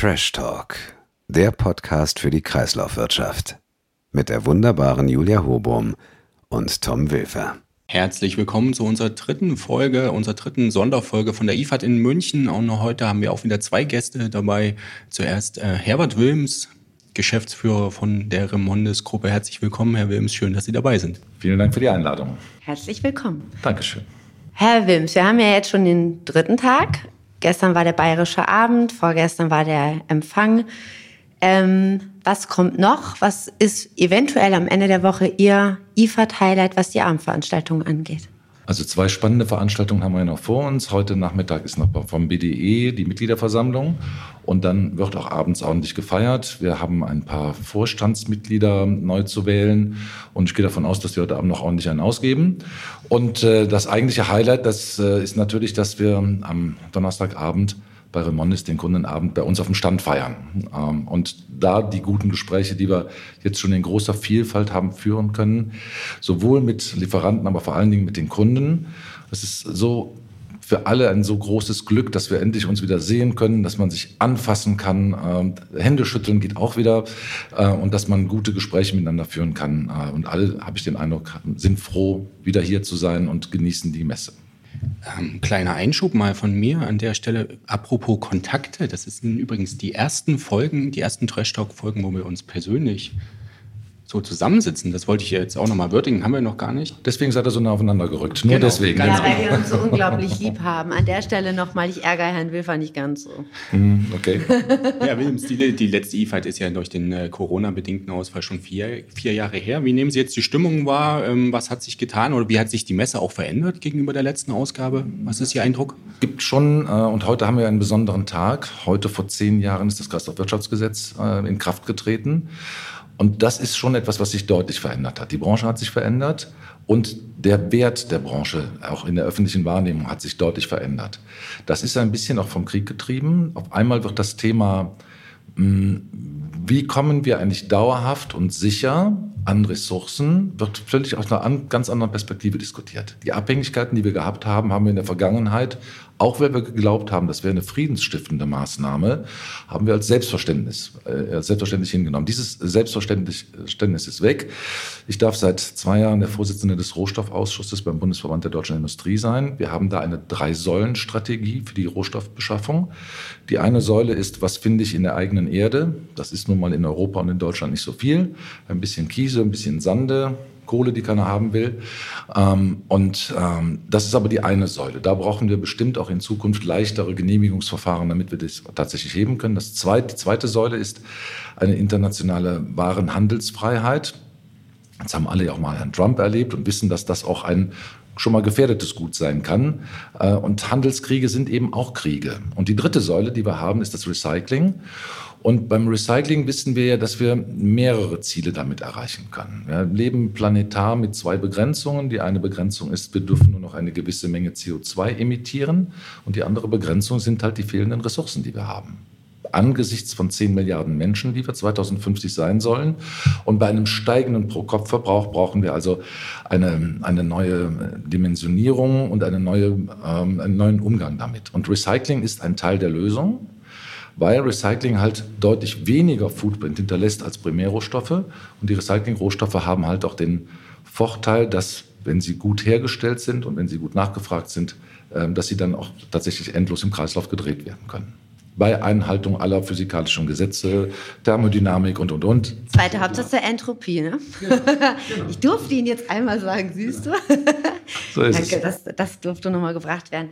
Trash Talk, der Podcast für die Kreislaufwirtschaft. Mit der wunderbaren Julia Hobum und Tom Wilfer. Herzlich willkommen zu unserer dritten Folge, unserer dritten Sonderfolge von der IFAD in München. Und heute haben wir auch wieder zwei Gäste dabei. Zuerst äh, Herbert Wilms, Geschäftsführer von der Remondes Gruppe. Herzlich willkommen, Herr Wilms. Schön, dass Sie dabei sind. Vielen Dank für die Einladung. Herzlich willkommen. Dankeschön. Herr Wilms, wir haben ja jetzt schon den dritten Tag. Gestern war der bayerische Abend, vorgestern war der Empfang. Ähm, was kommt noch? Was ist eventuell am Ende der Woche Ihr IFAD-Highlight, was die Abendveranstaltungen angeht? Also zwei spannende Veranstaltungen haben wir noch vor uns. Heute Nachmittag ist noch vom BDE die Mitgliederversammlung und dann wird auch abends ordentlich gefeiert. Wir haben ein paar Vorstandsmitglieder neu zu wählen und ich gehe davon aus, dass wir heute Abend noch ordentlich einen ausgeben. Und äh, das eigentliche Highlight, das äh, ist natürlich, dass wir am Donnerstagabend bei Remondes den Kundenabend bei uns auf dem Stand feiern. Ähm, und da die guten Gespräche, die wir jetzt schon in großer Vielfalt haben führen können, sowohl mit Lieferanten, aber vor allen Dingen mit den Kunden. Es ist so für alle ein so großes Glück, dass wir endlich uns wieder sehen können, dass man sich anfassen kann. Ähm, Hände schütteln geht auch wieder äh, und dass man gute Gespräche miteinander führen kann. Äh, und alle, habe ich den Eindruck, sind froh, wieder hier zu sein und genießen die Messe. Ähm, kleiner Einschub mal von mir an der Stelle. Apropos Kontakte, das sind übrigens die ersten Folgen, die ersten Trash Talk Folgen, wo wir uns persönlich so zusammensitzen. Das wollte ich jetzt auch nochmal würdigen, haben wir noch gar nicht. Deswegen seid ihr so nah aufeinander gerückt. Nur genau, deswegen. Ja, weil wir uns so unglaublich lieb haben. An der Stelle nochmal, ich ärgere Herrn Wilfer nicht ganz so. Mm, okay. ja, Wilms, die, die letzte E-Fight ist ja durch den äh, Corona-bedingten Ausfall schon vier, vier Jahre her. Wie nehmen Sie jetzt die Stimmung wahr? Ähm, was hat sich getan oder wie hat sich die Messe auch verändert gegenüber der letzten Ausgabe? Was ist Ihr Eindruck? Gibt schon, äh, und heute haben wir einen besonderen Tag. Heute vor zehn Jahren ist das Kreislaufwirtschaftsgesetz äh, in Kraft getreten. Und das ist schon etwas, was sich deutlich verändert hat. Die Branche hat sich verändert und der Wert der Branche, auch in der öffentlichen Wahrnehmung, hat sich deutlich verändert. Das ist ein bisschen auch vom Krieg getrieben. Auf einmal wird das Thema, hm, wie kommen wir eigentlich dauerhaft und sicher an Ressourcen, wird völlig aus einer ganz anderen Perspektive diskutiert. Die Abhängigkeiten, die wir gehabt haben, haben wir in der Vergangenheit auch wenn wir geglaubt haben, das wäre eine friedensstiftende Maßnahme, haben wir als Selbstverständnis, äh, selbstverständlich hingenommen. Dieses Selbstverständnis ist weg. Ich darf seit zwei Jahren der Vorsitzende des Rohstoffausschusses beim Bundesverband der deutschen Industrie sein. Wir haben da eine Drei-Säulen-Strategie für die Rohstoffbeschaffung. Die eine Säule ist, was finde ich in der eigenen Erde? Das ist nun mal in Europa und in Deutschland nicht so viel. Ein bisschen Kiese, ein bisschen Sande, Kohle, die keiner haben will. Ähm, und ähm, das ist aber die eine Säule. Da brauchen wir bestimmt auch in Zukunft leichtere Genehmigungsverfahren, damit wir das tatsächlich heben können. Das zweite, die zweite Säule ist eine internationale Warenhandelsfreiheit. Jetzt haben alle ja auch mal Herrn Trump erlebt und wissen, dass das auch ein schon mal gefährdetes Gut sein kann. Äh, und Handelskriege sind eben auch Kriege. Und die dritte Säule, die wir haben, ist das Recycling. Und beim Recycling wissen wir ja, dass wir mehrere Ziele damit erreichen können. Wir leben planetar mit zwei Begrenzungen. Die eine Begrenzung ist, wir dürfen nur noch eine gewisse Menge CO2 emittieren. Und die andere Begrenzung sind halt die fehlenden Ressourcen, die wir haben angesichts von 10 Milliarden Menschen, die wir 2050 sein sollen. Und bei einem steigenden Pro-Kopf-Verbrauch brauchen wir also eine, eine neue Dimensionierung und eine neue, ähm, einen neuen Umgang damit. Und Recycling ist ein Teil der Lösung weil Recycling halt deutlich weniger Footprint hinterlässt als Primärrohstoffe. Und die Recycling-Rohstoffe haben halt auch den Vorteil, dass, wenn sie gut hergestellt sind und wenn sie gut nachgefragt sind, ähm, dass sie dann auch tatsächlich endlos im Kreislauf gedreht werden können bei Einhaltung aller physikalischen Gesetze, Thermodynamik und, und, und. Zweite Hauptsatz Entropie, ne? Genau, genau. Ich durfte ihn jetzt einmal sagen, siehst du? So ist Danke, es. Das, das durfte nochmal gebracht werden.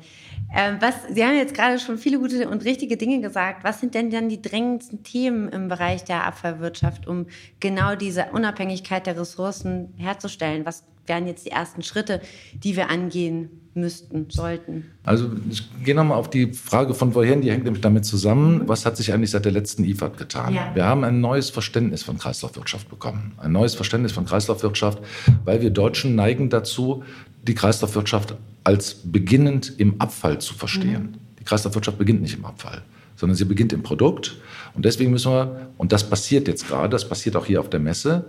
Ähm, was, Sie haben jetzt gerade schon viele gute und richtige Dinge gesagt. Was sind denn dann die drängendsten Themen im Bereich der Abfallwirtschaft, um genau diese Unabhängigkeit der Ressourcen herzustellen? Was wären jetzt die ersten Schritte, die wir angehen müssten, sollten? Also ich gehe nochmal auf die Frage von vorhin, die hängt nämlich damit zusammen, was hat sich eigentlich seit der letzten IFAD getan? Ja. Wir haben ein neues Verständnis von Kreislaufwirtschaft bekommen. Ein neues Verständnis von Kreislaufwirtschaft, weil wir Deutschen neigen dazu, die Kreislaufwirtschaft als beginnend im Abfall zu verstehen. Mhm. Die Kreislaufwirtschaft beginnt nicht im Abfall, sondern sie beginnt im Produkt. Und deswegen müssen wir, und das passiert jetzt gerade, das passiert auch hier auf der Messe,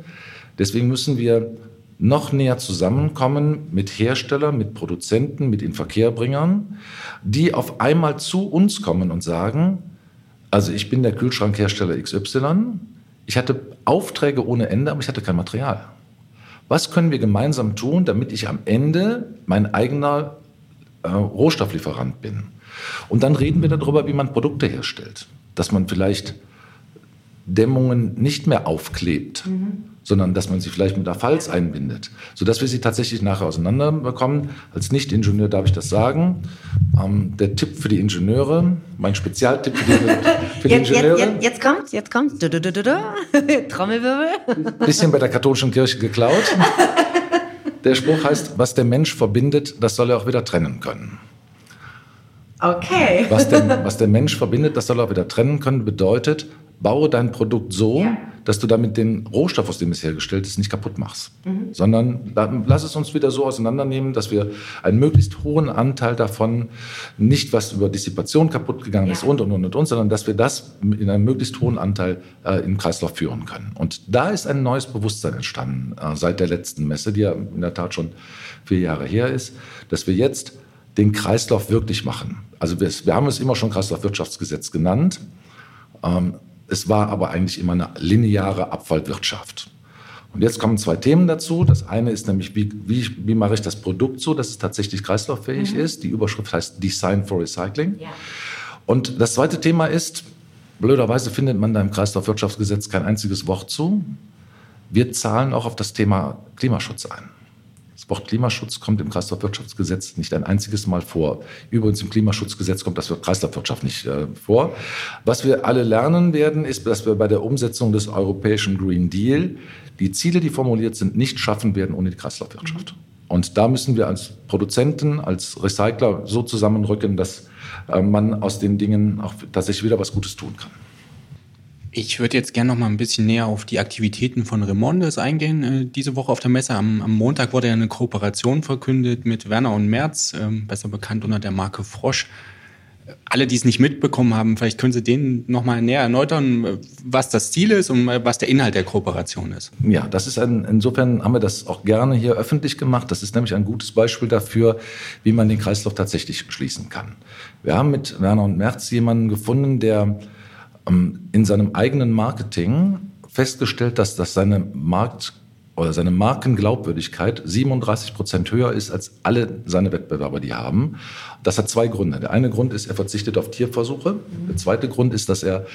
deswegen müssen wir noch näher zusammenkommen mit Herstellern, mit Produzenten, mit Inverkehrbringern, die auf einmal zu uns kommen und sagen, Also ich bin der Kühlschrankhersteller XY. Ich hatte Aufträge ohne Ende, aber ich hatte kein Material. Was können wir gemeinsam tun, damit ich am Ende mein eigener äh, Rohstofflieferant bin? Und dann reden wir darüber, wie man Produkte herstellt. Dass man vielleicht Dämmungen nicht mehr aufklebt, mhm sondern dass man sie vielleicht mit der Falz einbindet, sodass wir sie tatsächlich nachher auseinanderbekommen. Als Nicht-Ingenieur darf ich das sagen. Ähm, der Tipp für die Ingenieure, mein Spezialtipp für die, für die jetzt, Ingenieure. Jetzt, jetzt, jetzt kommt, jetzt kommt. Du, du, du, du, Trommelwirbel. Bisschen bei der katholischen Kirche geklaut. Der Spruch heißt, was der Mensch verbindet, das soll er auch wieder trennen können. Okay. Was der, was der Mensch verbindet, das soll er auch wieder trennen können, bedeutet, baue dein Produkt so, ja. dass du damit den Rohstoff, aus dem es hergestellt ist, nicht kaputt machst. Mhm. Sondern lass es uns wieder so auseinandernehmen, dass wir einen möglichst hohen Anteil davon, nicht was über Dissipation kaputt gegangen ja. ist und, und, und, und, sondern dass wir das in einem möglichst hohen Anteil äh, im Kreislauf führen können. Und da ist ein neues Bewusstsein entstanden äh, seit der letzten Messe, die ja in der Tat schon vier Jahre her ist, dass wir jetzt den Kreislauf wirklich machen. Also wir, wir haben es immer schon Kreislaufwirtschaftsgesetz genannt. Ähm, es war aber eigentlich immer eine lineare Abfallwirtschaft. Und jetzt kommen zwei Themen dazu. Das eine ist nämlich, wie, wie, wie mache ich das Produkt so, dass es tatsächlich kreislauffähig mhm. ist. Die Überschrift heißt Design for Recycling. Ja. Und das zweite Thema ist, blöderweise findet man da im Kreislaufwirtschaftsgesetz kein einziges Wort zu. Wir zahlen auch auf das Thema Klimaschutz ein. Das Wort Klimaschutz kommt im Kreislaufwirtschaftsgesetz nicht ein einziges Mal vor. Übrigens im Klimaschutzgesetz kommt das Wort Kreislaufwirtschaft nicht äh, vor. Was wir alle lernen werden, ist, dass wir bei der Umsetzung des europäischen Green Deal die Ziele, die formuliert sind, nicht schaffen werden ohne die Kreislaufwirtschaft. Und da müssen wir als Produzenten, als Recycler so zusammenrücken, dass äh, man aus den Dingen auch tatsächlich wieder was Gutes tun kann. Ich würde jetzt gerne noch mal ein bisschen näher auf die Aktivitäten von Remondes eingehen. Äh, diese Woche auf der Messe am, am, Montag wurde ja eine Kooperation verkündet mit Werner und Merz, äh, besser bekannt unter der Marke Frosch. Alle, die es nicht mitbekommen haben, vielleicht können Sie denen noch mal näher erläutern, was das Ziel ist und was der Inhalt der Kooperation ist. Ja, das ist ein, insofern haben wir das auch gerne hier öffentlich gemacht. Das ist nämlich ein gutes Beispiel dafür, wie man den Kreislauf tatsächlich schließen kann. Wir haben mit Werner und Merz jemanden gefunden, der in seinem eigenen Marketing festgestellt, dass, dass seine Markt oder seine Markenglaubwürdigkeit 37 Prozent höher ist als alle seine Wettbewerber, die haben. Das hat zwei Gründe. Der eine Grund ist, er verzichtet auf Tierversuche. Der zweite Grund ist, dass er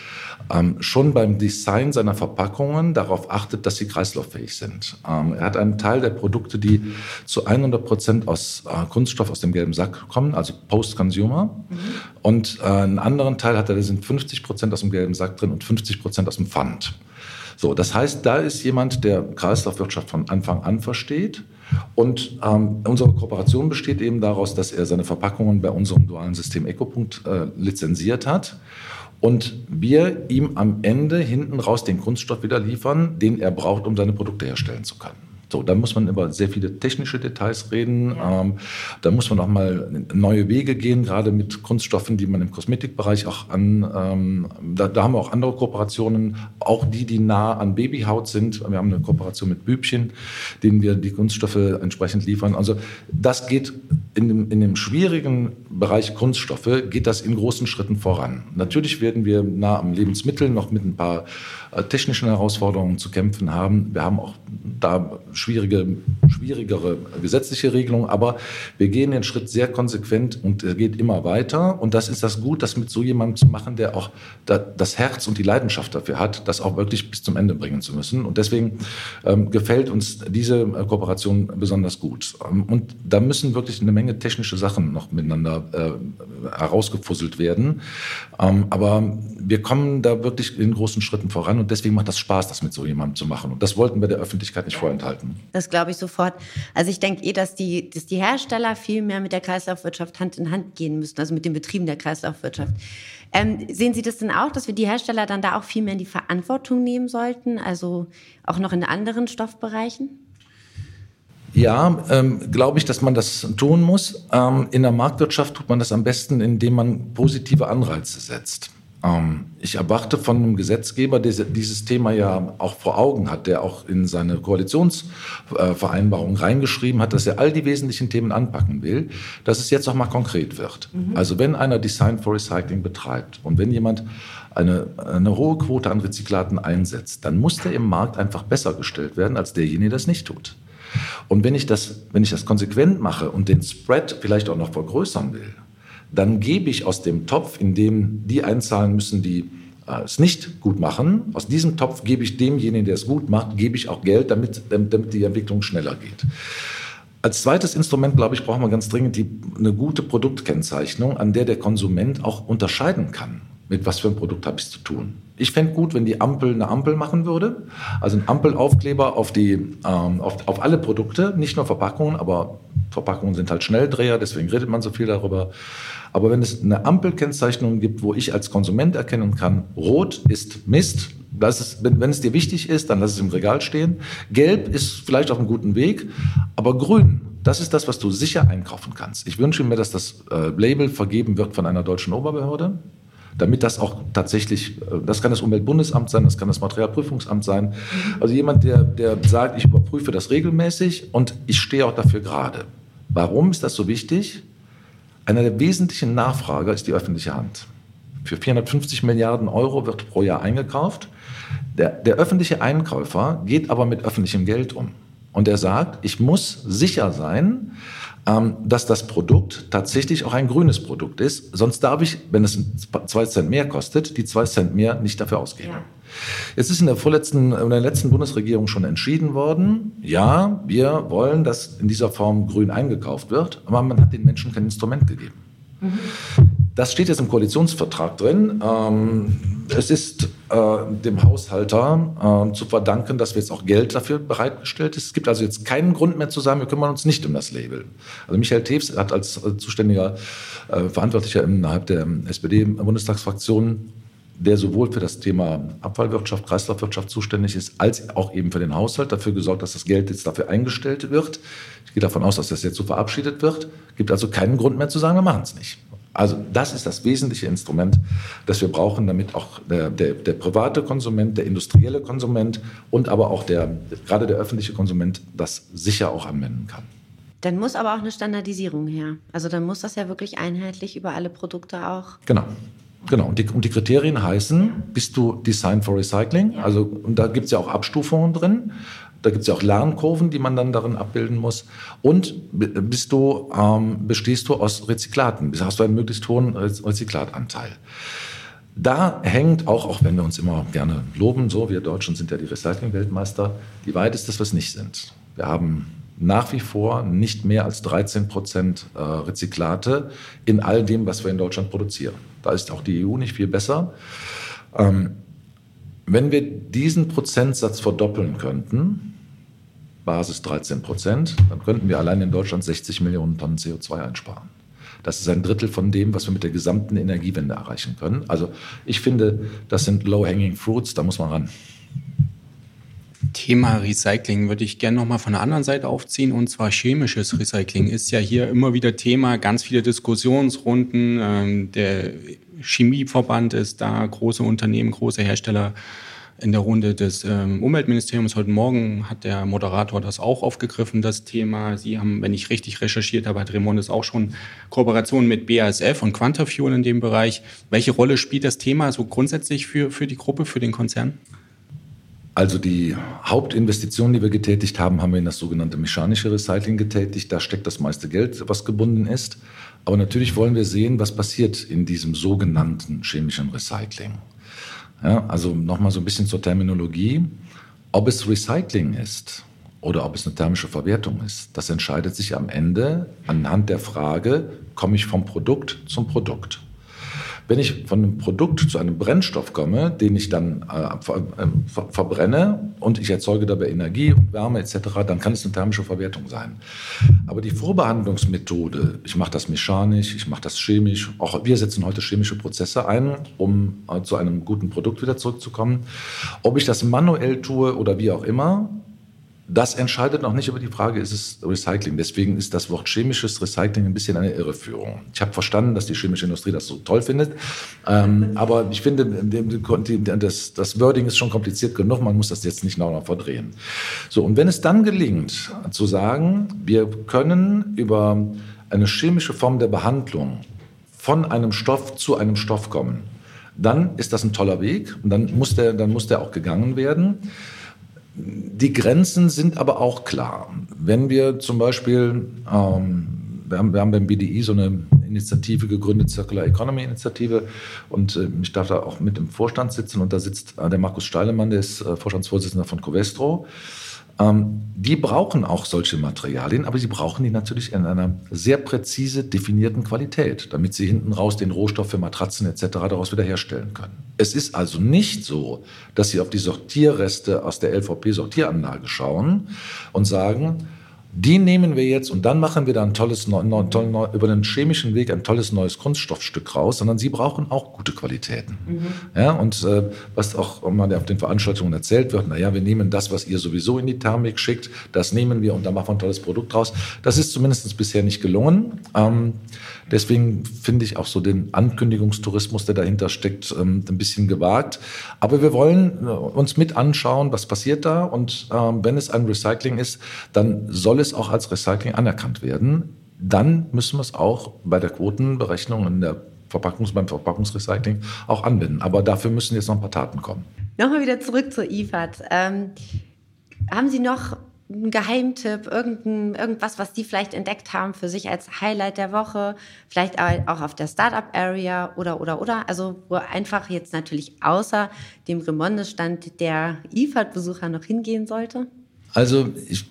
ähm, schon beim Design seiner Verpackungen darauf achtet, dass sie kreislauffähig sind. Ähm, er hat einen Teil der Produkte, die zu 100 Prozent aus äh, Kunststoff aus dem gelben Sack kommen, also Post-Consumer. Mhm. Und äh, einen anderen Teil hat er, da sind 50 Prozent aus dem gelben Sack drin und 50 Prozent aus dem Pfand. So, das heißt, da ist jemand, der Kreislaufwirtschaft von Anfang an versteht. Und ähm, unsere Kooperation besteht eben daraus, dass er seine Verpackungen bei unserem dualen System Ecopunkt äh, lizenziert hat und wir ihm am Ende hinten raus den Kunststoff wieder liefern, den er braucht, um seine Produkte herstellen zu können. So, da muss man über sehr viele technische Details reden. Ja. Ähm, da muss man auch mal neue Wege gehen, gerade mit Kunststoffen, die man im Kosmetikbereich auch an. Ähm, da, da, haben wir auch andere Kooperationen, auch die, die nah an Babyhaut sind. Wir haben eine Kooperation mit Bübchen, denen wir die Kunststoffe entsprechend liefern. Also das geht in dem, in dem schwierigen Bereich Kunststoffe, geht das in großen Schritten voran. Natürlich werden wir nah am Lebensmittel noch mit ein paar technischen Herausforderungen zu kämpfen haben. Wir haben auch da schwierige, schwierigere gesetzliche Regelungen, aber wir gehen den Schritt sehr konsequent und er geht immer weiter. Und das ist das Gut, das mit so jemandem zu machen, der auch das Herz und die Leidenschaft dafür hat, das auch wirklich bis zum Ende bringen zu müssen. Und deswegen ähm, gefällt uns diese äh, Kooperation besonders gut. Ähm, und da müssen wirklich eine Menge technische Sachen noch miteinander äh, herausgefusselt werden. Ähm, aber wir kommen da wirklich in großen Schritten voran und deswegen macht das Spaß, das mit so jemandem zu machen. Und das wollten wir der Öffentlichkeit nicht vorenthalten. Das glaube ich sofort. Also ich denke eh, dass die, dass die Hersteller viel mehr mit der Kreislaufwirtschaft Hand in Hand gehen müssen, also mit den Betrieben der Kreislaufwirtschaft. Ähm, sehen Sie das denn auch, dass wir die Hersteller dann da auch viel mehr in die Verantwortung nehmen sollten, also auch noch in anderen Stoffbereichen? Ja, ähm, glaube ich, dass man das tun muss. Ähm, in der Marktwirtschaft tut man das am besten, indem man positive Anreize setzt. Ähm, ich erwarte von einem Gesetzgeber, der dieses Thema ja auch vor Augen hat, der auch in seine Koalitionsvereinbarung reingeschrieben hat, dass er all die wesentlichen Themen anpacken will, dass es jetzt auch mal konkret wird. Mhm. Also wenn einer Design for Recycling betreibt und wenn jemand eine, eine hohe Quote an Rezyklaten einsetzt, dann muss der im Markt einfach besser gestellt werden als derjenige, der das nicht tut. Und wenn ich das, wenn ich das konsequent mache und den Spread vielleicht auch noch vergrößern will, dann gebe ich aus dem Topf, in dem die einzahlen müssen, die äh, es nicht gut machen, aus diesem Topf gebe ich demjenigen, der es gut macht, gebe ich auch Geld, damit, damit die Entwicklung schneller geht. Als zweites Instrument, glaube ich, brauchen wir ganz dringend die, eine gute Produktkennzeichnung, an der der Konsument auch unterscheiden kann, mit was für ein Produkt habe ich zu tun. Ich fände gut, wenn die Ampel eine Ampel machen würde, also ein Ampelaufkleber auf, die, ähm, auf, auf alle Produkte, nicht nur Verpackungen, aber Verpackungen sind halt Schnelldreher, deswegen redet man so viel darüber. Aber wenn es eine Ampelkennzeichnung gibt, wo ich als Konsument erkennen kann, rot ist Mist, das ist, wenn, wenn es dir wichtig ist, dann lass es im Regal stehen. Gelb ist vielleicht auf einem guten Weg, aber grün, das ist das, was du sicher einkaufen kannst. Ich wünsche mir, dass das äh, Label vergeben wird von einer deutschen Oberbehörde, damit das auch tatsächlich, äh, das kann das Umweltbundesamt sein, das kann das Materialprüfungsamt sein. Also jemand, der, der sagt, ich überprüfe das regelmäßig und ich stehe auch dafür gerade. Warum ist das so wichtig? Einer der wesentlichen Nachfrager ist die öffentliche Hand. Für 450 Milliarden Euro wird pro Jahr eingekauft. Der, der öffentliche Einkäufer geht aber mit öffentlichem Geld um. Und er sagt, ich muss sicher sein, dass das Produkt tatsächlich auch ein grünes Produkt ist. Sonst darf ich, wenn es zwei Cent mehr kostet, die zwei Cent mehr nicht dafür ausgeben. Ja. Es ist in der vorletzten, in der letzten Bundesregierung schon entschieden worden, ja, wir wollen, dass in dieser Form grün eingekauft wird, aber man hat den Menschen kein Instrument gegeben. Mhm. Das steht jetzt im Koalitionsvertrag drin. Ähm, es ist äh, dem Haushalter äh, zu verdanken, dass wir jetzt auch Geld dafür bereitgestellt ist. Es gibt also jetzt keinen Grund mehr zu sagen, wir kümmern uns nicht um das Label. Also Michael Tews hat als äh, zuständiger äh, Verantwortlicher innerhalb der SPD-Bundestagsfraktion der sowohl für das Thema Abfallwirtschaft, Kreislaufwirtschaft zuständig ist, als auch eben für den Haushalt dafür gesorgt, dass das Geld jetzt dafür eingestellt wird. Ich gehe davon aus, dass das jetzt so verabschiedet wird. Gibt also keinen Grund mehr zu sagen, wir machen es nicht. Also das ist das wesentliche Instrument, das wir brauchen, damit auch der, der, der, private Konsument, der industrielle Konsument und aber auch der, gerade der öffentliche Konsument das sicher auch anwenden kann. Dann muss aber auch eine Standardisierung her. Also dann muss das ja wirklich einheitlich über alle Produkte auch. Genau. Genau, und die, und die Kriterien heißen, bist du Design for Recycling? Ja. Also, und da gibt es ja auch Abstufungen drin. Da gibt es ja auch Lernkurven, die man dann darin abbilden muss. Und bist du, ähm, bestehst du aus Rezyklaten? Hast du einen möglichst hohen Rezyklatanteil? Da hängt auch, auch wenn wir uns immer gerne loben, so wir Deutschen sind ja die Recycling-Weltmeister, wie weit ist das, was nicht sind. Wir haben nach wie vor nicht mehr als 13 Prozent äh, Rezyklate in all dem, was wir in Deutschland produzieren. Da ist auch die EU nicht viel besser. Ähm, wenn wir diesen Prozentsatz verdoppeln könnten, Basis 13 Prozent, dann könnten wir allein in Deutschland 60 Millionen Tonnen CO2 einsparen. Das ist ein Drittel von dem, was wir mit der gesamten Energiewende erreichen können. Also ich finde, das sind low-hanging fruits, da muss man ran. Thema Recycling würde ich gerne nochmal von der anderen Seite aufziehen, und zwar chemisches Recycling ist ja hier immer wieder Thema, ganz viele Diskussionsrunden. Ähm, der Chemieverband ist da, große Unternehmen, große Hersteller in der Runde des ähm, Umweltministeriums. Heute Morgen hat der Moderator das auch aufgegriffen, das Thema. Sie haben, wenn ich richtig recherchiert habe, hat Remondes auch schon Kooperationen mit BASF und Quantafuel in dem Bereich. Welche Rolle spielt das Thema so grundsätzlich für, für die Gruppe, für den Konzern? Also die Hauptinvestition, die wir getätigt haben, haben wir in das sogenannte mechanische Recycling getätigt. Da steckt das meiste Geld, was gebunden ist. Aber natürlich wollen wir sehen, was passiert in diesem sogenannten chemischen Recycling. Ja, also nochmal so ein bisschen zur Terminologie. Ob es Recycling ist oder ob es eine thermische Verwertung ist, das entscheidet sich am Ende anhand der Frage, komme ich vom Produkt zum Produkt. Wenn ich von einem Produkt zu einem Brennstoff komme, den ich dann äh, ver, äh, ver, verbrenne und ich erzeuge dabei Energie und Wärme etc., dann kann es eine thermische Verwertung sein. Aber die Vorbehandlungsmethode, ich mache das mechanisch, ich mache das chemisch, auch wir setzen heute chemische Prozesse ein, um äh, zu einem guten Produkt wieder zurückzukommen. Ob ich das manuell tue oder wie auch immer, Das entscheidet noch nicht über die Frage, ist es Recycling. Deswegen ist das Wort chemisches Recycling ein bisschen eine Irreführung. Ich habe verstanden, dass die chemische Industrie das so toll findet. Ähm, aber ich finde, das, das Wording ist schon kompliziert genug. Man muss das jetzt nicht noch verdrehen. So, und wenn es dann gelingt, zu sagen, wir können über eine chemische Form der Behandlung von einem Stoff zu einem Stoff kommen, dann ist das ein toller Weg und dann muss der, dann muss der auch gegangen werden. Die Grenzen sind aber auch klar. Wenn wir zum Beispiel, ähm, wir, haben, wir haben beim BDI so eine Initiative gegründet, Circular Economy Initiative, und äh, ich darf da auch mit im Vorstand sitzen und da sitzt äh, der Markus Steilemann, der ist äh, Vorstandsvorsitzender von Covestro. Ähm, die brauchen auch solche Materialien, aber sie brauchen die natürlich in einer sehr präzise definierten Qualität, damit sie hinten raus den Rohstoff für Matratzen etc. daraus wieder herstellen können. Es ist also nicht so, dass sie auf die Sortierreste aus der LVP-Sortieranlage schauen und sagen, die nehmen wir jetzt und dann machen wir da ein tolles, neu, neu, neu, über den chemischen Weg ein tolles neues Kunststoffstück raus, sondern sie brauchen auch gute Qualitäten. Mhm. Ja, und äh, was auch mal auf den Veranstaltungen erzählt wird, naja, wir nehmen das, was ihr sowieso in die Thermik schickt, das nehmen wir und dann machen wir ein tolles Produkt raus. Das ist zumindest bisher nicht gelungen. Ähm, Deswegen finde ich auch so den Ankündigungstourismus, der dahinter steckt, ähm, ein bisschen gewagt. Aber wir wollen äh, uns mit anschauen, was passiert da. Und ähm, wenn es ein Recycling ist, dann soll es auch als Recycling anerkannt werden. Dann müssen wir es auch bei der Quotenberechnung in der Verpackungs beim Verpackungsrecycling auch anwenden. Aber dafür müssen jetzt noch ein paar Taten kommen. Nochmal wieder zurück zur IFAD. Ähm, haben Sie noch ein Geheimtipp, irgendein, irgendwas, was die vielleicht entdeckt haben für sich als Highlight der Woche, vielleicht auch auf der Startup-Area oder, oder, oder. Also wo einfach jetzt natürlich außer dem Remonde-Stand der IFAD-Besucher noch hingehen sollte? Also ich,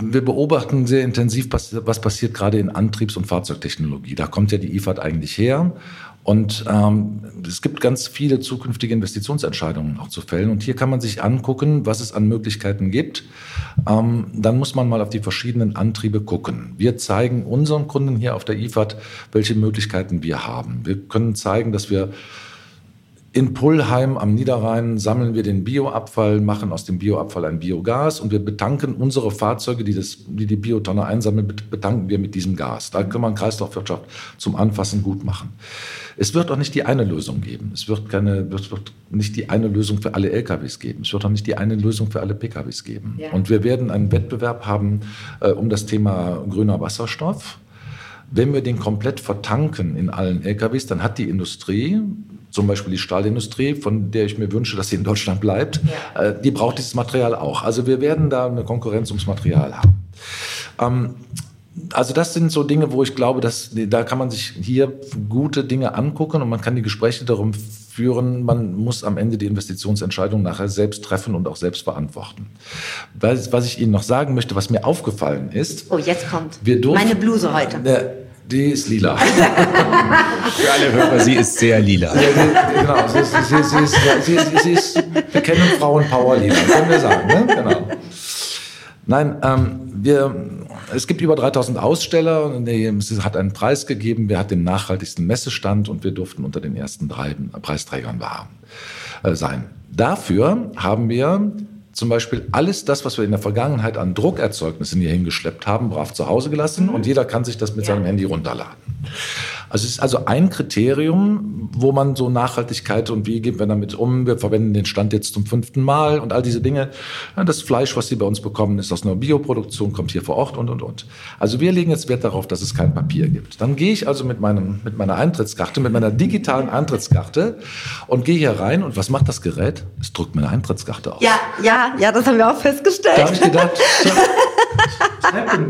wir beobachten sehr intensiv, was, passiert gerade in Antriebs- und Fahrzeugtechnologie. Da kommt ja die IFAD eigentlich her. Und ähm, es gibt ganz viele zukünftige Investitionsentscheidungen auch zu fällen. Und hier kann man sich angucken, was es an Möglichkeiten gibt. Ähm, dann muss man mal auf die verschiedenen Antriebe gucken. Wir zeigen unseren Kunden hier auf der IFAD, welche Möglichkeiten wir haben. Wir können zeigen, dass wir in Pullheim am Niederrhein sammeln wir den Bioabfall, machen aus dem Bioabfall ein Biogas und wir betanken unsere Fahrzeuge, die das, die, die Biotonne einsammeln, betanken wir mit diesem Gas. Da können wir Kreislaufwirtschaft zum Anfassen gut machen. Es wird auch nicht die eine Lösung geben. Es wird, keine, wird, wird nicht die eine Lösung für alle LKWs geben. Es wird auch nicht die eine Lösung für alle PKWs geben. Ja. Und wir werden einen Wettbewerb haben äh, um das Thema grüner Wasserstoff. Wenn wir den komplett vertanken in allen LKWs, dann hat die Industrie zum Beispiel die Stahlindustrie, von der ich mir wünsche, dass sie in Deutschland bleibt, ja. äh, die braucht dieses Material auch. Also wir werden da eine Konkurrenz ums Material haben. Ähm, also das sind so Dinge, wo ich glaube, dass da kann man sich hier gute Dinge angucken und man kann die Gespräche darum führen. Man muss am Ende die Investitionsentscheidung nachher selbst treffen und auch selbst verantworten. Was, was ich Ihnen noch sagen möchte, was mir aufgefallen ist. Oh, jetzt kommt meine Bluse heute. Äh, die ist lila. Für alle Hörer, sie ist sehr lila. Ja, die, genau, sie ist, sie, sie, ist, sie, ist, sie ist, wir kennen Frauenpower lila, können wir sagen. Ne? Genau. Nein, ähm, wir, es gibt über 3000 Aussteller. Es hat einen Preis gegeben. Wer hat den nachhaltigsten Messestand? Und wir durften unter den ersten drei Preisträgern war, äh, sein. Dafür haben wir zum Beispiel alles das, was wir in der Vergangenheit an Druckerzeugnissen hier hingeschleppt haben, brav zu Hause gelassen und jeder kann sich das mit ja. seinem Handy runterladen. Also es ist also ein Kriterium, wo man so Nachhaltigkeit und wie gehen wir damit um. Wir verwenden den Stand jetzt zum fünften Mal und all diese Dinge. Das Fleisch, was Sie bei uns bekommen, ist aus einer Bioproduktion, kommt hier vor Ort und, und, und. Also wir legen jetzt Wert darauf, dass es kein Papier gibt. Dann gehe ich also mit, meinem, mit meiner Eintrittskarte, mit meiner digitalen Eintrittskarte und gehe hier rein und was macht das Gerät? Es drückt meine Eintrittskarte aus. Ja, ja, ja, das haben wir auch festgestellt. Da habe ich gedacht, so,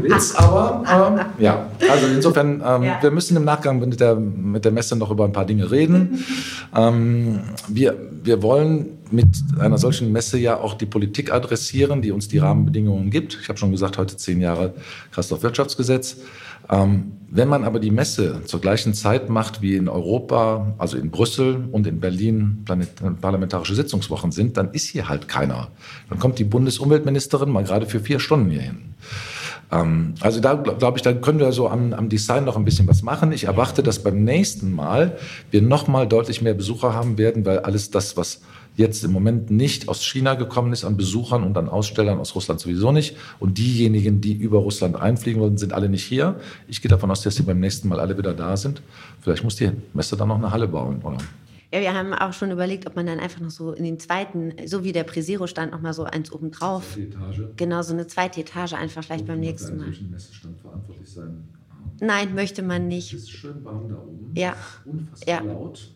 Witz, aber ähm, ja, also insofern, ähm, ja. wir müssen im Nachgang mit der, mit der Messe noch über ein paar Dinge reden. ähm, wir, wir wollen mit einer solchen Messe ja auch die Politik adressieren, die uns die Rahmenbedingungen gibt. Ich habe schon gesagt, heute zehn Jahre Kreislaufwirtschaftsgesetz. Ähm, wenn man aber die Messe zur gleichen Zeit macht wie in Europa, also in Brüssel und in Berlin parlamentarische Sitzungswochen sind, dann ist hier halt keiner. Dann kommt die Bundesumweltministerin mal gerade für vier Stunden hier hin. Ähm, also da glaube ich, da können wir so am, am, Design noch ein bisschen was machen. Ich erwarte, dass beim nächsten Mal wir noch mal deutlich mehr Besucher haben werden, weil alles das, was jetzt im Moment nicht aus China gekommen ist an Besuchern und an Ausstellern aus Russland sowieso nicht. Und diejenigen, die über Russland einfliegen wollen, sind alle nicht hier. Ich gehe davon aus, dass sie beim nächsten Mal alle wieder da sind. Vielleicht muss die Messe dann noch eine Halle bauen. Oder? Ja, wir haben auch schon überlegt, ob man dann einfach noch so in den zweiten, so wie der Presero stand, noch mal so eins oben drauf. Etage. Genau, so eine zweite Etage einfach vielleicht beim nächsten Mal. Messestand verantwortlich sein. Nein, möchte man nicht. Es ist schön warm da oben. Ja. Unfassbar ja. laut.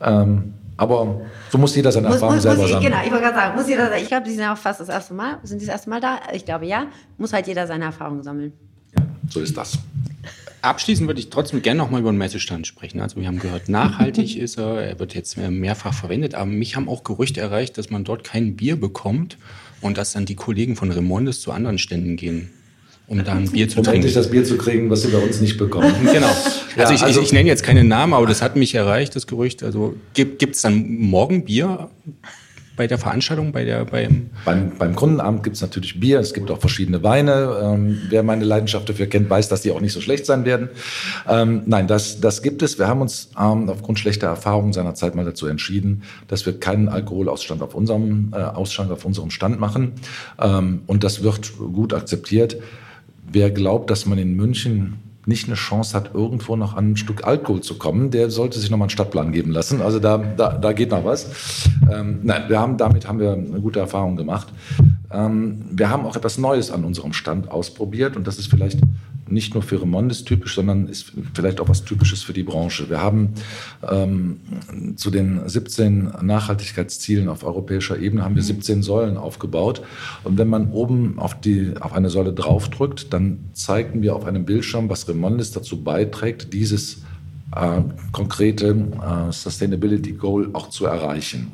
Ähm, aber so muss jeder seine muss, Erfahrung muss, selber muss ich, Genau, ich wollte gerade sagen, muss jeder, ich glaube, die sind auch fast das erste Mal. Sind die das erste Mal da? Ich glaube ja. Muss halt jeder seine Erfahrungen sammeln. Ja, so ist das. Abschließend würde ich trotzdem gerne noch mal über den Messestand sprechen. Also wir haben gehört, nachhaltig ist er, er wird jetzt mehrfach verwendet, aber mich haben auch Gerüchte erreicht, dass man dort kein Bier bekommt und dass dann die Kollegen von Remondes zu anderen Ständen gehen um da ein Bier zu um trinken. Um endlich das Bier zu kriegen, was sie bei uns nicht bekommen. genau. Also, ja, ich, also ich, ich, nenne jetzt keine Namen, aber das hat mich erreicht, das Gerücht. Also gibt es dann morgen Bier bei der Veranstaltung, bei der, beim beim, beim Kundenamt gibt es natürlich Bier, es gibt auch verschiedene Weine. Ähm, wer meine Leidenschaft dafür kennt, weiß, dass die auch nicht so schlecht sein werden. Ähm, nein, das, das gibt es. Wir haben uns ähm, aufgrund schlechter Erfahrungen seinerzeit mal dazu entschieden, dass wir keinen Alkoholausstand auf unserem äh, Ausschank auf unserem Stand machen. Ähm, und das wird gut akzeptiert. Wer glaubt, dass man in München nicht eine Chance hat, irgendwo noch an ein Stück Alkohol zu kommen, der sollte sich nochmal einen Stadtplan geben lassen. Also da, da, da geht noch was. Ähm, nein, wir haben, damit haben wir eine gute Erfahrung gemacht. Ähm, wir haben auch etwas Neues an unserem Stand ausprobiert und das ist vielleicht nicht nur für Remondes typisch, sondern ist vielleicht auch was Typisches für die Branche. Wir haben ähm, zu den 17 Nachhaltigkeitszielen auf europäischer Ebene haben wir 17 Säulen aufgebaut. Und wenn man oben auf, die, auf eine Säule draufdrückt, dann zeigen wir auf einem Bildschirm, was Remondes dazu beiträgt, dieses äh, konkrete äh, Sustainability Goal auch zu erreichen.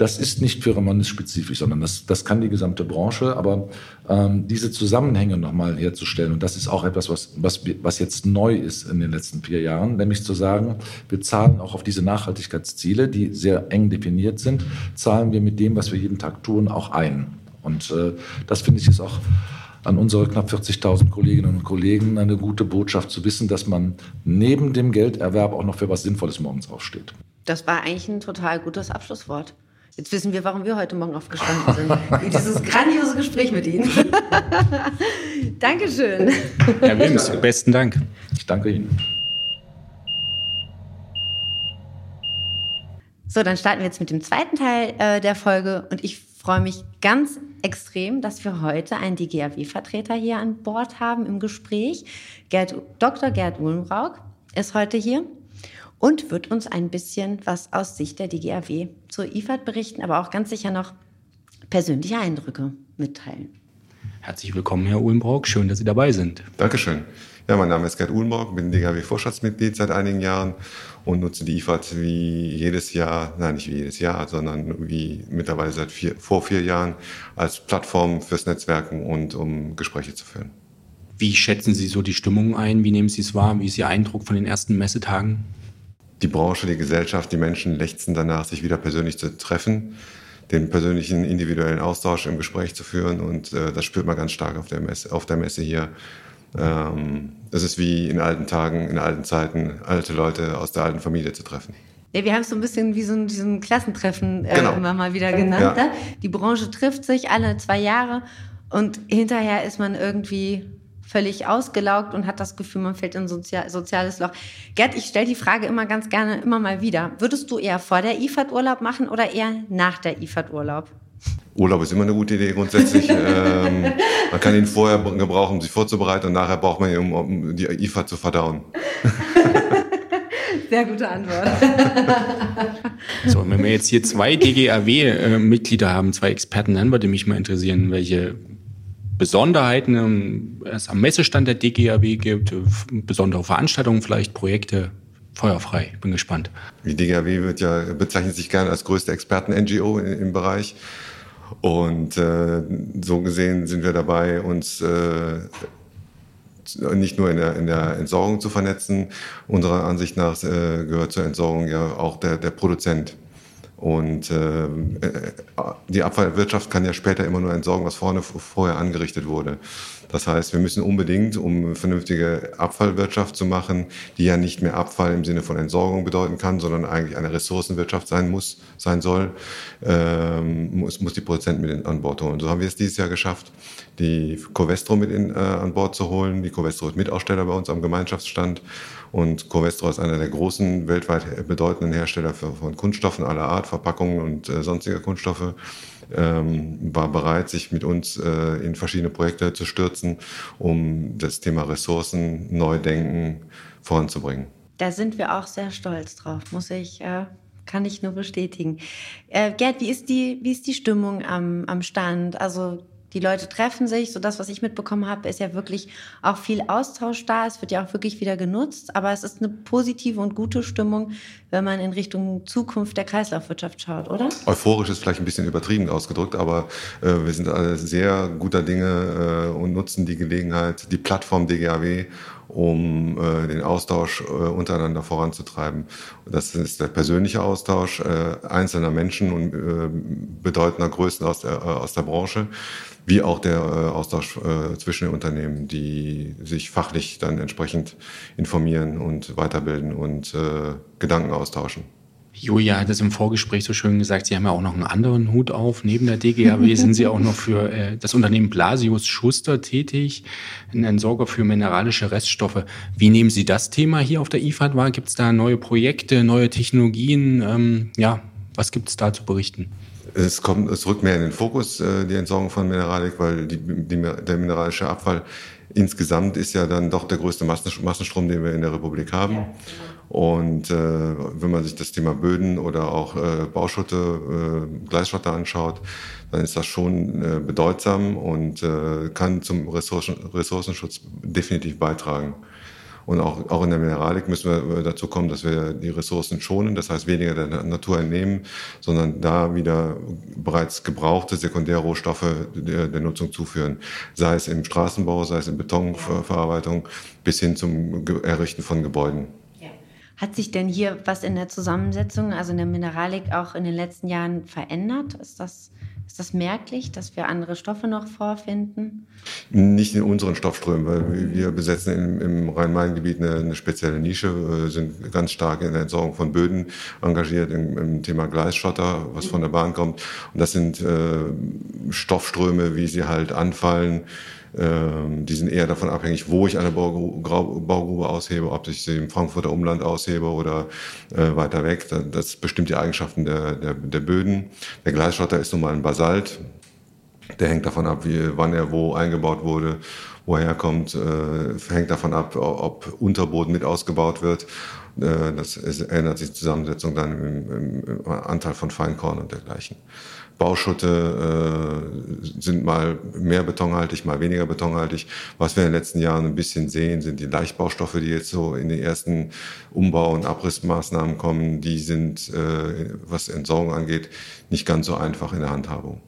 Das ist nicht für Remondes spezifisch, sondern das, das kann die gesamte Branche. Aber ähm, diese Zusammenhänge nochmal herzustellen, und das ist auch etwas, was, was, was jetzt neu ist in den letzten vier Jahren, nämlich zu sagen, wir zahlen auch auf diese Nachhaltigkeitsziele, die sehr eng definiert sind, zahlen wir mit dem, was wir jeden Tag tun, auch ein. Und äh, das finde ich ist auch an unsere knapp 40.000 Kolleginnen und Kollegen eine gute Botschaft zu wissen, dass man neben dem Gelderwerb auch noch für was Sinnvolles morgens aufsteht. Das war eigentlich ein total gutes Abschlusswort. Jetzt wissen wir, warum wir heute Morgen aufgestanden sind. Dieses grandiose Gespräch mit Ihnen. Dankeschön. Herr Wilms, besten Dank. Ich danke Ihnen. So, dann starten wir jetzt mit dem zweiten Teil äh, der Folge und ich freue mich ganz extrem, dass wir heute einen DGAW-Vertreter hier an Bord haben im Gespräch. Gerd, Dr. Gerd Uhlenbrauk ist heute hier und wird uns ein bisschen was aus Sicht der DGAW zur IFAD berichten, aber auch ganz sicher noch persönliche Eindrücke mitteilen. Herzlich willkommen, Herr Uhlenbrock. Schön, dass Sie dabei sind. Dankeschön. Ja, mein Name ist Gerd Uhlenbrock, bin DGAW-Vorstandsmitglied seit einigen Jahren und nutze die IFAD wie jedes Jahr, nein, nicht wie jedes Jahr, sondern wie mittlerweile seit vier, vor vier Jahren als Plattform fürs Netzwerken und um Gespräche zu führen. Wie schätzen Sie so die Stimmung ein? Wie nehmen Sie es wahr? Wie ist Ihr Eindruck von den ersten Messetagen? Die Branche, die Gesellschaft, die Menschen lechzen danach, sich wieder persönlich zu treffen, den persönlichen individuellen Austausch im Gespräch zu führen und äh, das spürt man ganz stark auf der Messe, auf der Messe hier. Ähm, es ist wie in alten Tagen, in alten Zeiten, alte Leute aus der alten Familie zu treffen. Ja, wir haben es so ein bisschen wie so ein, so ein Klassentreffen äh, genau. immer mal wieder genannt. Ja. Ne? Die Branche trifft sich alle zwei Jahre und hinterher ist man irgendwie völlig ausgelaugt und hat das Gefühl, man fällt in ein Sozial soziales Loch. Gerd, ich stelle die Frage immer ganz gerne, immer mal wieder. Würdest du eher vor der IFAD Urlaub machen oder eher nach der IFAD Urlaub? Urlaub ist immer eine gute Idee grundsätzlich. ähm, man kann ihn vorher gebrauchen, um sich vorzubereiten und nachher braucht man ihn, um, um die IFAD zu verdauen. Sehr gute Antwort. so, wenn wir jetzt hier zwei DGAW-Mitglieder äh, haben, zwei Experten, dann würde mich mal interessieren, welche Besonderheiten ähm, es am Messestand der DGAW gibt, äh, besondere Veranstaltungen, vielleicht Projekte. Feuerfrei, ich bin gespannt. Die DGAW wird ja, bezeichnet sich gerne als größte Experten-NGO im Bereich. Und äh, so gesehen sind wir dabei, uns äh, nicht nur in der, in der Entsorgung zu vernetzen. Unserer Ansicht nach äh, gehört zur Entsorgung ja auch der, der Produzent. Und äh, äh, die Abfallwirtschaft kann ja später immer nur entsorgen, was vorne vorher angerichtet wurde. Das heißt, wir müssen unbedingt, um vernünftige Abfallwirtschaft zu machen, die ja nicht mehr Abfall im Sinne von Entsorgung bedeuten kann, sondern eigentlich eine Ressourcenwirtschaft sein muss, sein soll, ähm, muss, muss die Produzenten mit an Bord holen. So haben wir es dieses Jahr geschafft, die Covestro mit in, äh, an Bord zu holen. Die Covestro ist Mitaussteller bei uns am Gemeinschaftsstand und Covestro ist einer der großen weltweit bedeutenden Hersteller von Kunststoffen aller Art, Verpackungen und äh, sonstiger Kunststoffe. Ähm, war bereit, sich mit uns äh, in verschiedene Projekte zu stürzen, um das Thema Ressourcen, Neudenken voranzubringen. Da sind wir auch sehr stolz drauf, muss ich, äh, kann ich nur bestätigen. Äh, Gerd, wie ist die, wie ist die Stimmung am, am Stand? Also die Leute treffen sich. So das, was ich mitbekommen habe, ist ja wirklich auch viel Austausch da. Es wird ja auch wirklich wieder genutzt. Aber es ist eine positive und gute Stimmung, wenn man in Richtung Zukunft der Kreislaufwirtschaft schaut, oder? Euphorisch ist vielleicht ein bisschen übertrieben ausgedrückt, aber äh, wir sind alle sehr guter Dinge äh, und nutzen die Gelegenheit, die Plattform DGAW um äh, den Austausch äh, untereinander voranzutreiben. Das ist der persönliche Austausch äh, einzelner Menschen und äh, bedeutender Größen aus der, äh, aus der Branche wie auch der äh, Austausch äh, zwischen den Unternehmen, die sich fachlich dann entsprechend informieren und weiterbilden und äh, Gedanken austauschen. Julia hat es im Vorgespräch so schön gesagt, Sie haben ja auch noch einen anderen Hut auf. Neben der DGAW sind Sie auch noch für äh, das Unternehmen Blasius Schuster tätig, ein Entsorger für mineralische Reststoffe. Wie nehmen Sie das Thema hier auf der IFAD wahr? Gibt es da neue Projekte, neue Technologien? Ähm, ja, was gibt es da zu berichten? Es kommt, es rückt mehr in den Fokus, äh, die Entsorgung von Mineralik, weil die, die, der mineralische Abfall insgesamt ist ja dann doch der größte Massenstrom, den wir in der Republik haben. Ja. Und äh, wenn man sich das Thema Böden oder auch äh, Bauschutte, äh, Gleisschotter anschaut, dann ist das schon äh, bedeutsam und äh, kann zum Ressourcen, Ressourcenschutz definitiv beitragen. Und auch, auch in der Mineralik müssen wir äh, dazu kommen, dass wir die Ressourcen schonen, das heißt weniger der Natur entnehmen, sondern da wieder bereits gebrauchte Sekundärrohstoffe der, der Nutzung zuführen. Sei es im Straßenbau, sei es in Betonverarbeitung, bis hin zum Errichten von Gebäuden. Hat sich denn hier was in der Zusammensetzung, also in der Mineralik, auch in den letzten Jahren verändert? Ist das ist das merklich, dass wir andere Stoffe noch vorfinden? Nicht in unseren Stoffströmen, weil wir besetzen im, im Rhein-Main-Gebiet eine, eine, spezielle Nische, äh, sind ganz stark in der Entsorgung von Böden engagiert, im, im Thema Gleisschotter, was von der Bahn kommt. Und das sind äh, Stoffströme, wie sie halt anfallen die sind eher davon abhängig, wo ich eine Baugrube aushebe, ob ich sie im Frankfurter Umland aushebe oder äh, weiter weg. Das bestimmt die Eigenschaften der, der, der Böden. Der Gleisschotter ist nun mal ein Basalt. Der hängt davon ab, wie, wann er wo eingebaut wurde, woher er kommt, äh, hängt davon ab, ob Unterboden mit ausgebaut wird. Äh, das ändert sich die Zusammensetzung dann im, im Anteil von Feinkorn und dergleichen. Bauschutte äh, sind mal mehr betonhaltig, mal weniger betonhaltig. Was wir in den letzten Jahren ein bisschen sehen, sind die Leichtbaustoffe, die jetzt so in den ersten Umbau- und Abrissmaßnahmen kommen. Die sind, äh, was Entsorgung angeht, nicht ganz so einfach in der Handhabung.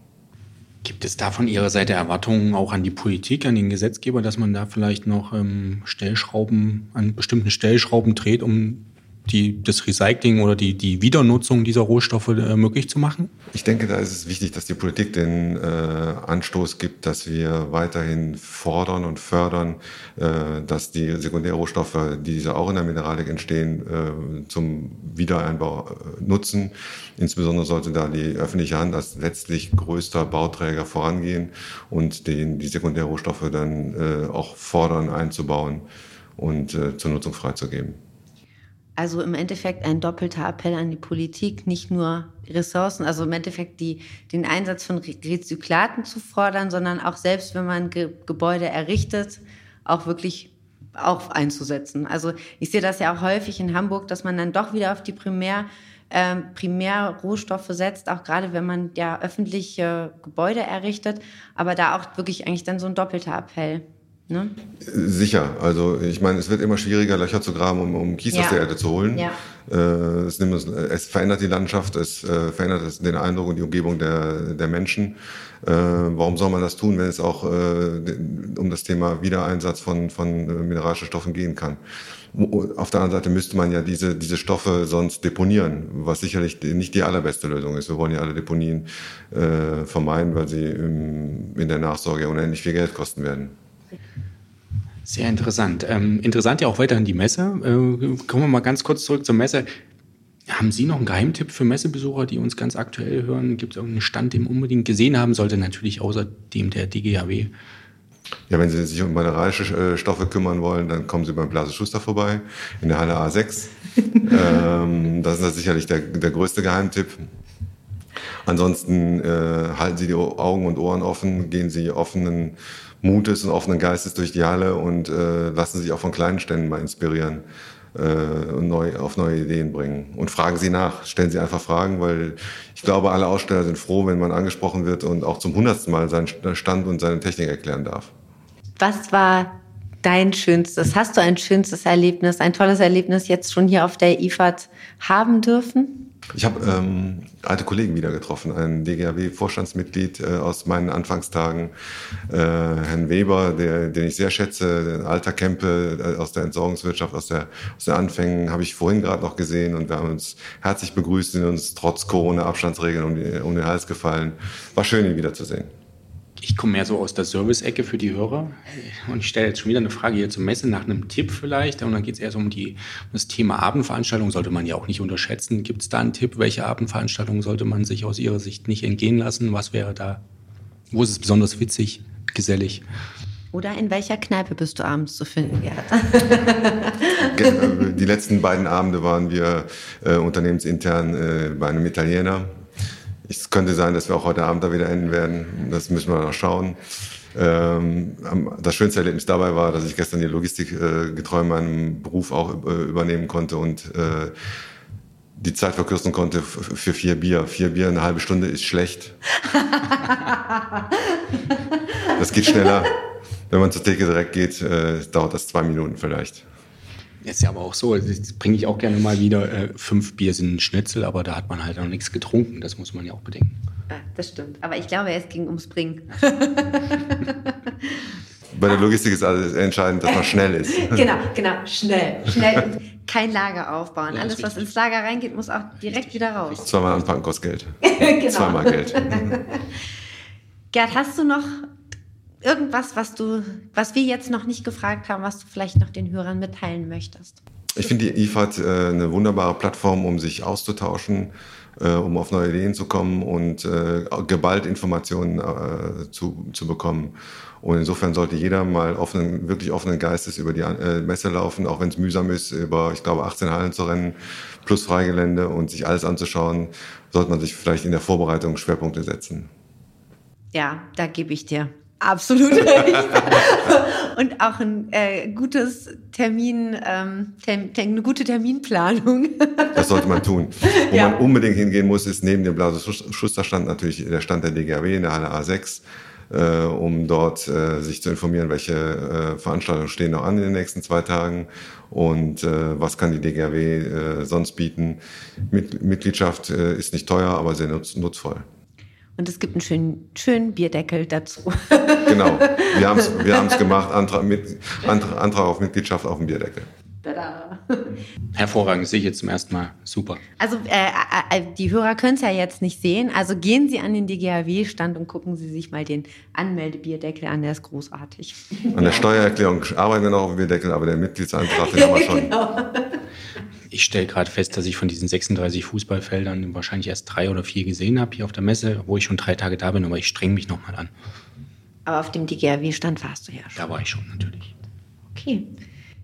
Gibt es da von Ihrer Seite Erwartungen auch an die Politik, an den Gesetzgeber, dass man da vielleicht noch ähm, Stellschrauben, an bestimmten Stellschrauben dreht, um die, das Recycling oder die, die Wiedernutzung dieser Rohstoffe äh, möglich zu machen? Ich denke, da ist es wichtig, dass die Politik den äh, Anstoß gibt, dass wir weiterhin fordern und fördern, äh, dass die Sekundärrohstoffe, die auch in der Mineralik entstehen, äh, zum Wiedereinbau äh, nutzen. Insbesondere sollte da die öffentliche Hand als letztlich größter Bauträger vorangehen und den, die Sekundärrohstoffe dann äh, auch fordern, einzubauen und äh, zur Nutzung freizugeben. Also im Endeffekt ein doppelter Appell an die Politik, nicht nur Ressourcen, also im Endeffekt die, den Einsatz von Rezyklaten zu fordern, sondern auch selbst, wenn man Ge Gebäude errichtet, auch wirklich auch einzusetzen. Also ich sehe das ja auch häufig in Hamburg, dass man dann doch wieder auf die Primär, ähm, Primärrohstoffe setzt, auch gerade wenn man ja öffentliche Gebäude errichtet, aber da auch wirklich eigentlich dann so ein doppelter Appell. Ne? Sicher. Also ich meine, es wird immer schwieriger, Löcher zu graben, um, um Kies ja. aus der Erde zu holen. Ja. Äh, es, nimmt, es, verändert die Landschaft, es äh, verändert den Eindruck und die Umgebung der, der Menschen. Äh, warum soll man das tun, wenn es auch äh, um das Thema Wiedereinsatz von, von äh, mineralischen Stoffen gehen kann? Auf der anderen Seite müsste man ja diese, diese Stoffe sonst deponieren, was sicherlich nicht die allerbeste Lösung ist. Wir wollen ja alle Deponien äh, vermeiden, weil sie im, in der Nachsorge unendlich viel Geld kosten werden. Sehr interessant. Ähm, interessant ja auch weiterhin die Messe. Äh, kommen wir mal ganz kurz zurück zur Messe. Haben Sie noch einen Geheimtipp für Messebesucher, die uns ganz aktuell hören? Gibt es irgendeinen Stand, den man unbedingt gesehen haben sollte? Natürlich außerdem der DGHW. Ja, wenn Sie sich um mineralische äh, Stoffe kümmern wollen, dann kommen Sie beim Blase Schuster vorbei in der Halle A6. ähm, das ist sicherlich der, der größte Geheimtipp. Ansonsten äh, halten Sie die Augen und Ohren offen, gehen Sie offenen Mutes und offenen Geistes durch die Halle und äh, lassen sich auch von kleinen Ständen mal inspirieren äh, und neu, auf neue Ideen bringen. Und fragen Sie nach, stellen Sie einfach Fragen, weil ich glaube, alle Aussteller sind froh, wenn man angesprochen wird und auch zum hundertsten Mal seinen Stand und seine Technik erklären darf. Was war dein schönstes, hast du ein schönstes Erlebnis, ein tolles Erlebnis jetzt schon hier auf der IFAD haben dürfen? Ich habe ähm, alte Kollegen wieder getroffen, ein DGAW-Vorstandsmitglied äh, aus meinen Anfangstagen, äh, Herrn Weber, der, den ich sehr schätze, ein alter Kempe äh, aus der Entsorgungswirtschaft, aus der, aus der Anfängen, habe ich vorhin gerade noch gesehen und wir haben uns herzlich begrüßt, sind uns trotz Corona-Abstandsregeln um, um den Hals gefallen. War schön, ihn wiederzusehen ich komme mehr so aus der Service-Ecke für die Hörer und ich stelle jetzt schon wieder eine Frage hier zur Messe nach einem Tipp vielleicht und dann geht es eher so um, die, um das Thema Abendveranstaltung, sollte man ja auch nicht unterschätzen. Gibt es da einen Tipp, welche Abendveranstaltung sollte man sich aus Ihrer Sicht nicht entgehen lassen? Was wäre da, wo ist es besonders witzig, gesellig? Oder in welcher Kneipe bist du abends zu finden, Gerhard? Die letzten beiden Abende waren wir äh, unternehmensintern äh, bei einem Italiener es könnte sein, dass wir auch heute Abend da wieder enden werden. Das müssen wir noch schauen. Ähm, das schönste Erlebnis dabei war, dass ich gestern die Logistik äh, getreu meinem Beruf auch äh, übernehmen konnte und äh, die Zeit verkürzen konnte für vier Bier. Vier Bier eine halbe Stunde ist schlecht. das geht schneller. Wenn man zur Theke direkt geht, äh, dauert das zwei Minuten vielleicht. Ist ja aber auch so, das bringe ich auch gerne mal wieder. Äh, fünf Bier sind ein Schnitzel, aber da hat man halt noch nichts getrunken. Das muss man ja auch bedenken. Ja, das stimmt. Aber ich glaube, es ging ums Bringen. Bei der Logistik ist alles entscheidend, dass man schnell ist. genau, genau, schnell. Schnell kein Lager aufbauen. Ja, alles, was ins Lager reingeht, muss auch direkt wieder raus. Zweimal anpacken kostet Geld. genau. Zweimal Geld. Gerd, hast du noch irgendwas, was du, was wir jetzt noch nicht gefragt haben, was du vielleicht noch den Hörern mitteilen möchtest? Ich finde die IFAD äh, eine wunderbare Plattform, um sich auszutauschen, äh, um auf neue Ideen zu kommen und äh, geballt Informationen äh, zu, zu bekommen. Und insofern sollte jeder mal offenen, wirklich offenen Geistes über die äh, Messe laufen, auch wenn es mühsam ist, über, ich glaube, 18 Hallen zu rennen, plus Freigelände und sich alles anzuschauen, sollte man sich vielleicht in der Vorbereitung Schwerpunkte setzen. Ja, da gebe ich dir absolut recht. und auch ein äh, gutes Termin, ähm, term, eine gute Terminplanung. das sollte man tun. Wo ja. man unbedingt hingehen muss, ist neben dem Blase-Schuster-Stand natürlich der Stand der DGAW in der Halle A6, äh, um dort äh, sich zu informieren, welche äh, Veranstaltungen stehen noch an in den nächsten zwei Tagen und äh, was kann die DGAW äh, sonst bieten. Mit, Mitgliedschaft ist nicht teuer, aber sehr nutz, nutzvoll. Und es gibt einen schönen, schönen Bierdeckel dazu. Genau, wir haben es wir gemacht, Antrag, mit, Antrag auf Mitgliedschaft auf dem Bierdeckel. Tada. Hervorragend, sehe ich jetzt zum ersten Mal. Super. Also äh, äh, äh die Hörer können es ja jetzt nicht sehen. Also gehen Sie an den DGAW-Stand und gucken Sie sich mal den Anmeldebierdeckel an. Der ist großartig. An der Steuererklärung arbeiten wir noch auf dem Bierdeckel, aber der Mitgliedsantrag, den haben wir schon. genau ich stelle gerade fest, dass ich von diesen 36 Fußballfeldern wahrscheinlich erst drei oder vier gesehen habe hier auf der Messe, wo ich schon drei Tage da bin, aber ich streng mich nochmal an. Aber auf dem DGRW-Stand warst du ja schon. Da war ich schon, natürlich. Okay.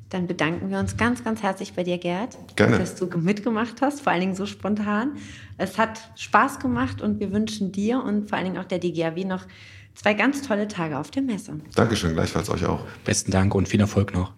Dann bedanken wir uns ganz, ganz herzlich bei dir, Gerd, Gerne. dass du mitgemacht hast, vor allen Dingen so spontan. Es hat Spaß gemacht und wir wünschen dir und vor allen Dingen auch der DGRW noch zwei ganz tolle Tage auf der Messe. Dankeschön, gleichfalls euch auch. Besten Dank und viel Erfolg noch.